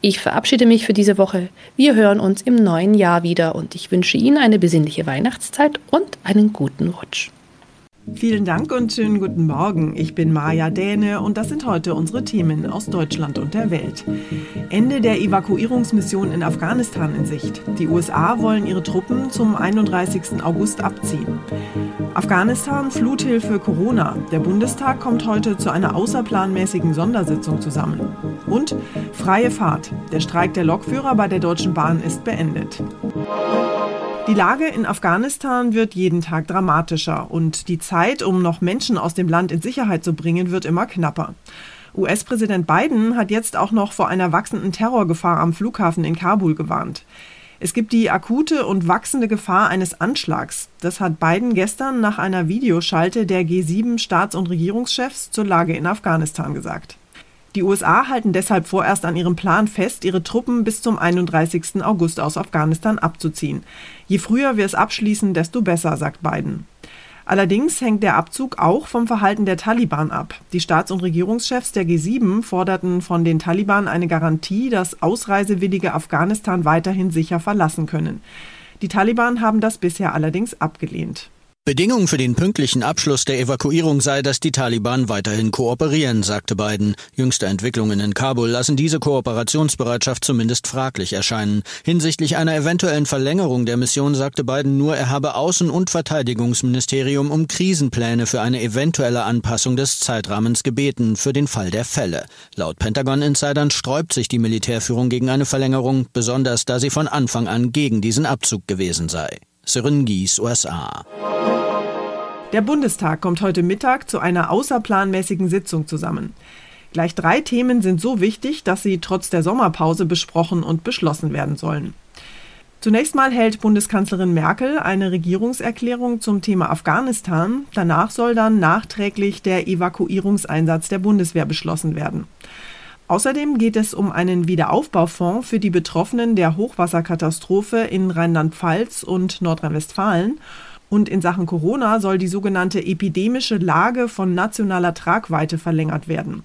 Ich verabschiede mich für diese Woche. Wir hören uns im neuen Jahr wieder und ich wünsche Ihnen eine besinnliche Weihnachtszeit und einen guten Rutsch. Vielen Dank und schönen guten Morgen. Ich bin Maja Däne und das sind heute unsere Themen aus Deutschland und der Welt. Ende der Evakuierungsmission in Afghanistan in Sicht. Die USA wollen ihre Truppen zum 31. August abziehen. Afghanistan Fluthilfe Corona. Der Bundestag kommt heute zu einer außerplanmäßigen Sondersitzung zusammen. Und freie Fahrt. Der Streik der Lokführer bei der Deutschen Bahn ist beendet. Die Lage in Afghanistan wird jeden Tag dramatischer und die Zeit, um noch Menschen aus dem Land in Sicherheit zu bringen, wird immer knapper. US-Präsident Biden hat jetzt auch noch vor einer wachsenden Terrorgefahr am Flughafen in Kabul gewarnt. Es gibt die akute und wachsende Gefahr eines Anschlags. Das hat Biden gestern nach einer Videoschalte der G7 Staats- und Regierungschefs zur Lage in Afghanistan gesagt. Die USA halten deshalb vorerst an ihrem Plan fest, ihre Truppen bis zum 31. August aus Afghanistan abzuziehen. Je früher wir es abschließen, desto besser, sagt Biden. Allerdings hängt der Abzug auch vom Verhalten der Taliban ab. Die Staats- und Regierungschefs der G7 forderten von den Taliban eine Garantie, dass Ausreisewillige Afghanistan weiterhin sicher verlassen können. Die Taliban haben das bisher allerdings abgelehnt. Bedingung für den pünktlichen Abschluss der Evakuierung sei, dass die Taliban weiterhin kooperieren, sagte Biden. Jüngste Entwicklungen in Kabul lassen diese Kooperationsbereitschaft zumindest fraglich erscheinen. Hinsichtlich einer eventuellen Verlängerung der Mission sagte Biden nur, er habe Außen- und Verteidigungsministerium um Krisenpläne für eine eventuelle Anpassung des Zeitrahmens gebeten für den Fall der Fälle. Laut Pentagon-Insidern sträubt sich die Militärführung gegen eine Verlängerung, besonders da sie von Anfang an gegen diesen Abzug gewesen sei. Syringies, USA. Der Bundestag kommt heute Mittag zu einer außerplanmäßigen Sitzung zusammen. Gleich drei Themen sind so wichtig, dass sie trotz der Sommerpause besprochen und beschlossen werden sollen. Zunächst mal hält Bundeskanzlerin Merkel eine Regierungserklärung zum Thema Afghanistan. Danach soll dann nachträglich der Evakuierungseinsatz der Bundeswehr beschlossen werden. Außerdem geht es um einen Wiederaufbaufonds für die Betroffenen der Hochwasserkatastrophe in Rheinland-Pfalz und Nordrhein-Westfalen. Und in Sachen Corona soll die sogenannte epidemische Lage von nationaler Tragweite verlängert werden.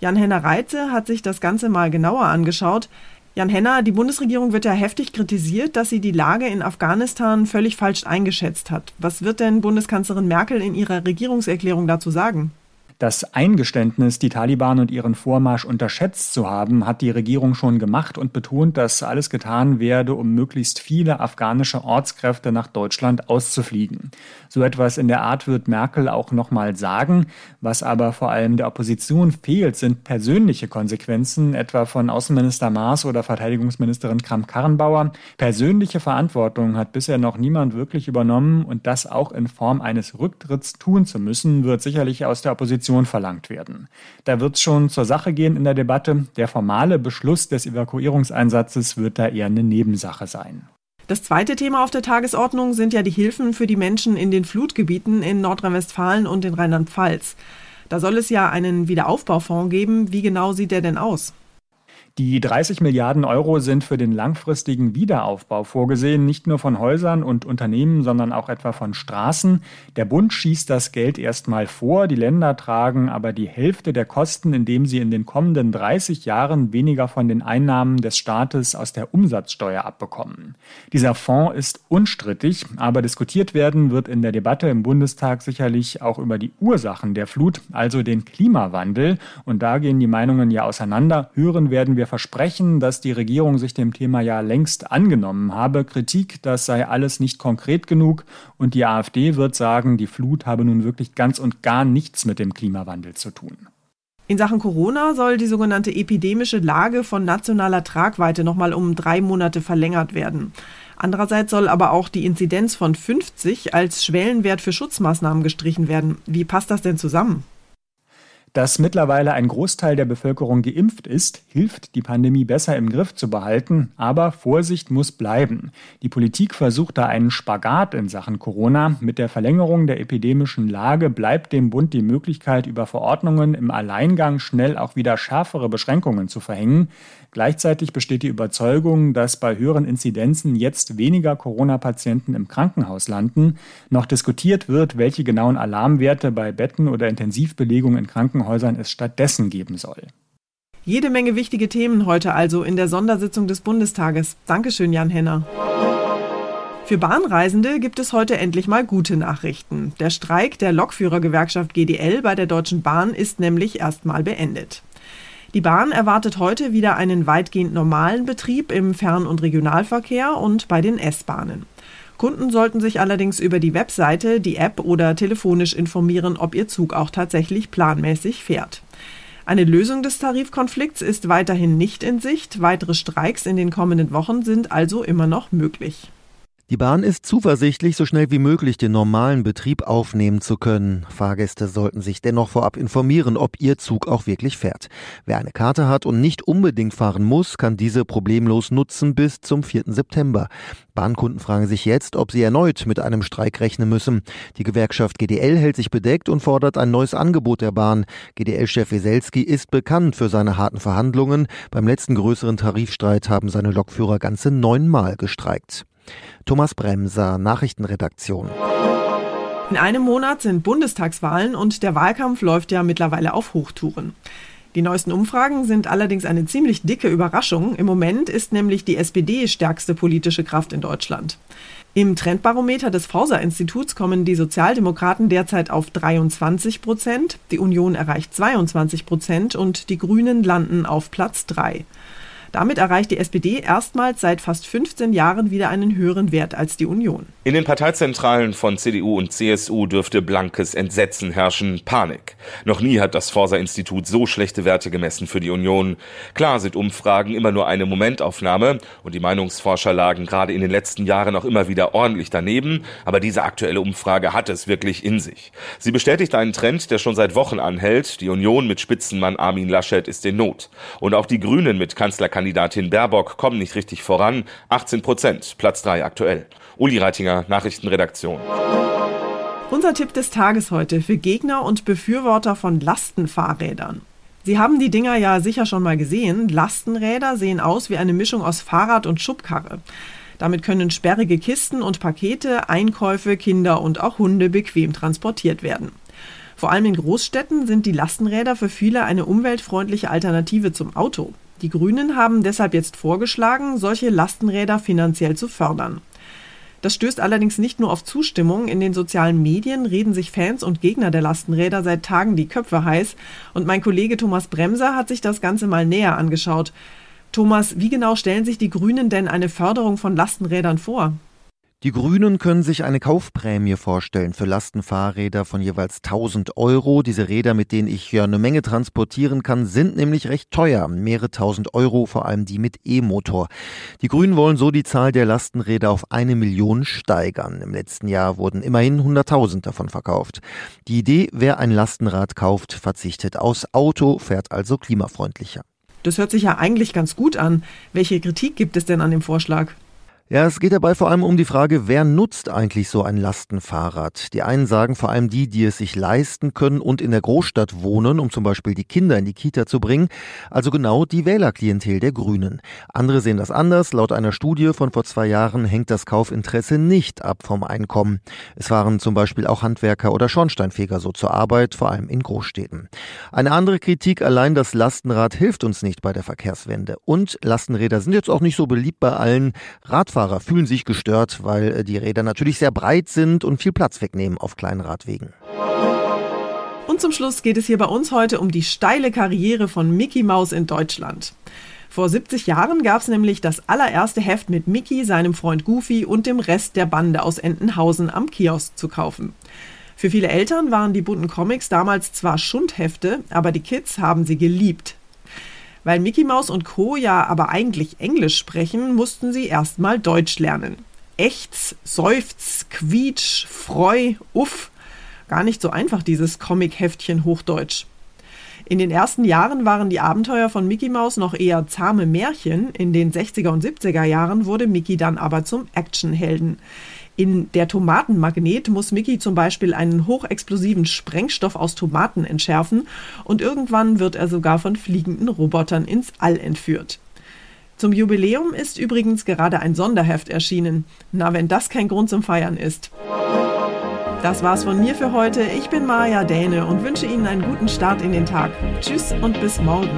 Jan-Henner Reitze hat sich das Ganze mal genauer angeschaut. Jan Henner, die Bundesregierung wird ja heftig kritisiert, dass sie die Lage in Afghanistan völlig falsch eingeschätzt hat. Was wird denn Bundeskanzlerin Merkel in ihrer Regierungserklärung dazu sagen? Das Eingeständnis, die Taliban und ihren Vormarsch unterschätzt zu haben, hat die Regierung schon gemacht und betont, dass alles getan werde, um möglichst viele afghanische Ortskräfte nach Deutschland auszufliegen. So etwas in der Art wird Merkel auch nochmal sagen. Was aber vor allem der Opposition fehlt, sind persönliche Konsequenzen, etwa von Außenminister Maas oder Verteidigungsministerin Kramp-Karrenbauer. Persönliche Verantwortung hat bisher noch niemand wirklich übernommen und das auch in Form eines Rücktritts tun zu müssen, wird sicherlich aus der Opposition Position verlangt werden. Da wird es schon zur Sache gehen in der Debatte. Der formale Beschluss des Evakuierungseinsatzes wird da eher eine Nebensache sein. Das zweite Thema auf der Tagesordnung sind ja die Hilfen für die Menschen in den Flutgebieten in Nordrhein-Westfalen und in Rheinland-Pfalz. Da soll es ja einen Wiederaufbaufonds geben. Wie genau sieht der denn aus? Die 30 Milliarden Euro sind für den langfristigen Wiederaufbau vorgesehen, nicht nur von Häusern und Unternehmen, sondern auch etwa von Straßen. Der Bund schießt das Geld erstmal vor, die Länder tragen aber die Hälfte der Kosten, indem sie in den kommenden 30 Jahren weniger von den Einnahmen des Staates aus der Umsatzsteuer abbekommen. Dieser Fonds ist unstrittig, aber diskutiert werden wird in der Debatte im Bundestag sicherlich auch über die Ursachen der Flut, also den Klimawandel. Und da gehen die Meinungen ja auseinander. Hören werden wir wir versprechen, dass die Regierung sich dem Thema ja längst angenommen habe. Kritik, das sei alles nicht konkret genug. Und die AfD wird sagen, die Flut habe nun wirklich ganz und gar nichts mit dem Klimawandel zu tun. In Sachen Corona soll die sogenannte epidemische Lage von nationaler Tragweite nochmal um drei Monate verlängert werden. Andererseits soll aber auch die Inzidenz von 50 als Schwellenwert für Schutzmaßnahmen gestrichen werden. Wie passt das denn zusammen? Dass mittlerweile ein Großteil der Bevölkerung geimpft ist, hilft, die Pandemie besser im Griff zu behalten, aber Vorsicht muss bleiben. Die Politik versucht da einen Spagat in Sachen Corona. Mit der Verlängerung der epidemischen Lage bleibt dem Bund die Möglichkeit, über Verordnungen im Alleingang schnell auch wieder schärfere Beschränkungen zu verhängen. Gleichzeitig besteht die Überzeugung, dass bei höheren Inzidenzen jetzt weniger Corona-Patienten im Krankenhaus landen. Noch diskutiert wird, welche genauen Alarmwerte bei Betten oder Intensivbelegung in Krankenhäusern es stattdessen geben soll. Jede Menge wichtige Themen heute also in der Sondersitzung des Bundestages. Dankeschön, Jan Henner. Für Bahnreisende gibt es heute endlich mal gute Nachrichten. Der Streik der Lokführergewerkschaft GDL bei der Deutschen Bahn ist nämlich erstmal beendet. Die Bahn erwartet heute wieder einen weitgehend normalen Betrieb im Fern- und Regionalverkehr und bei den S-Bahnen. Kunden sollten sich allerdings über die Webseite, die App oder telefonisch informieren, ob ihr Zug auch tatsächlich planmäßig fährt. Eine Lösung des Tarifkonflikts ist weiterhin nicht in Sicht. Weitere Streiks in den kommenden Wochen sind also immer noch möglich. Die Bahn ist zuversichtlich, so schnell wie möglich den normalen Betrieb aufnehmen zu können. Fahrgäste sollten sich dennoch vorab informieren, ob ihr Zug auch wirklich fährt. Wer eine Karte hat und nicht unbedingt fahren muss, kann diese problemlos nutzen bis zum 4. September. Bahnkunden fragen sich jetzt, ob sie erneut mit einem Streik rechnen müssen. Die Gewerkschaft GDL hält sich bedeckt und fordert ein neues Angebot der Bahn. GDL-Chef Weselski ist bekannt für seine harten Verhandlungen. Beim letzten größeren Tarifstreit haben seine Lokführer ganze neunmal gestreikt. Thomas Bremser, Nachrichtenredaktion. In einem Monat sind Bundestagswahlen und der Wahlkampf läuft ja mittlerweile auf Hochtouren. Die neuesten Umfragen sind allerdings eine ziemlich dicke Überraschung. Im Moment ist nämlich die SPD stärkste politische Kraft in Deutschland. Im Trendbarometer des Forsa-Instituts kommen die Sozialdemokraten derzeit auf 23 Prozent, die Union erreicht 22 Prozent und die Grünen landen auf Platz 3. Damit erreicht die SPD erstmals seit fast 15 Jahren wieder einen höheren Wert als die Union. In den Parteizentralen von CDU und CSU dürfte blankes Entsetzen herrschen, Panik. Noch nie hat das Forsa-Institut so schlechte Werte gemessen für die Union. Klar sind Umfragen immer nur eine Momentaufnahme und die Meinungsforscher lagen gerade in den letzten Jahren auch immer wieder ordentlich daneben, aber diese aktuelle Umfrage hat es wirklich in sich. Sie bestätigt einen Trend, der schon seit Wochen anhält. Die Union mit Spitzenmann Armin Laschet ist in Not. Und auch die Grünen mit Kanzlerkandidaten Kandidatin Baerbock kommen nicht richtig voran. 18 Prozent, Platz 3 aktuell. Uli Reitinger, Nachrichtenredaktion. Unser Tipp des Tages heute für Gegner und Befürworter von Lastenfahrrädern. Sie haben die Dinger ja sicher schon mal gesehen. Lastenräder sehen aus wie eine Mischung aus Fahrrad und Schubkarre. Damit können sperrige Kisten und Pakete, Einkäufe, Kinder und auch Hunde bequem transportiert werden. Vor allem in Großstädten sind die Lastenräder für viele eine umweltfreundliche Alternative zum Auto. Die Grünen haben deshalb jetzt vorgeschlagen, solche Lastenräder finanziell zu fördern. Das stößt allerdings nicht nur auf Zustimmung. In den sozialen Medien reden sich Fans und Gegner der Lastenräder seit Tagen die Köpfe heiß. Und mein Kollege Thomas Bremser hat sich das Ganze mal näher angeschaut. Thomas, wie genau stellen sich die Grünen denn eine Förderung von Lastenrädern vor? Die Grünen können sich eine Kaufprämie vorstellen für Lastenfahrräder von jeweils 1000 Euro. Diese Räder, mit denen ich ja eine Menge transportieren kann, sind nämlich recht teuer. Mehrere tausend Euro, vor allem die mit E-Motor. Die Grünen wollen so die Zahl der Lastenräder auf eine Million steigern. Im letzten Jahr wurden immerhin 100.000 davon verkauft. Die Idee, wer ein Lastenrad kauft, verzichtet aus Auto, fährt also klimafreundlicher. Das hört sich ja eigentlich ganz gut an. Welche Kritik gibt es denn an dem Vorschlag? Ja, es geht dabei vor allem um die Frage, wer nutzt eigentlich so ein Lastenfahrrad? Die einen sagen vor allem die, die es sich leisten können und in der Großstadt wohnen, um zum Beispiel die Kinder in die Kita zu bringen, also genau die Wählerklientel der Grünen. Andere sehen das anders. Laut einer Studie von vor zwei Jahren hängt das Kaufinteresse nicht ab vom Einkommen. Es waren zum Beispiel auch Handwerker oder Schornsteinfeger so zur Arbeit, vor allem in Großstädten. Eine andere Kritik, allein das Lastenrad hilft uns nicht bei der Verkehrswende. Und Lastenräder sind jetzt auch nicht so beliebt bei allen. Radfahrern Radfahrer fühlen sich gestört, weil äh, die Räder natürlich sehr breit sind und viel Platz wegnehmen auf kleinen Radwegen. Und zum Schluss geht es hier bei uns heute um die steile Karriere von Mickey Mouse in Deutschland. Vor 70 Jahren gab es nämlich das allererste Heft mit Mickey, seinem Freund Goofy und dem Rest der Bande aus Entenhausen am Kiosk zu kaufen. Für viele Eltern waren die bunten Comics damals zwar Schundhefte, aber die Kids haben sie geliebt. Weil Mickey Mouse und Co. ja aber eigentlich Englisch sprechen, mussten sie erstmal Deutsch lernen. Echts, Seufz, Quietsch, Freu, Uff. Gar nicht so einfach, dieses Comic-Heftchen Hochdeutsch. In den ersten Jahren waren die Abenteuer von Mickey Mouse noch eher zahme Märchen. In den 60er und 70er Jahren wurde Mickey dann aber zum Actionhelden. In der Tomatenmagnet muss Mickey zum Beispiel einen hochexplosiven Sprengstoff aus Tomaten entschärfen und irgendwann wird er sogar von fliegenden Robotern ins All entführt. Zum Jubiläum ist übrigens gerade ein Sonderheft erschienen. Na, wenn das kein Grund zum Feiern ist. Das war's von mir für heute. Ich bin Maja Däne und wünsche Ihnen einen guten Start in den Tag. Tschüss und bis morgen.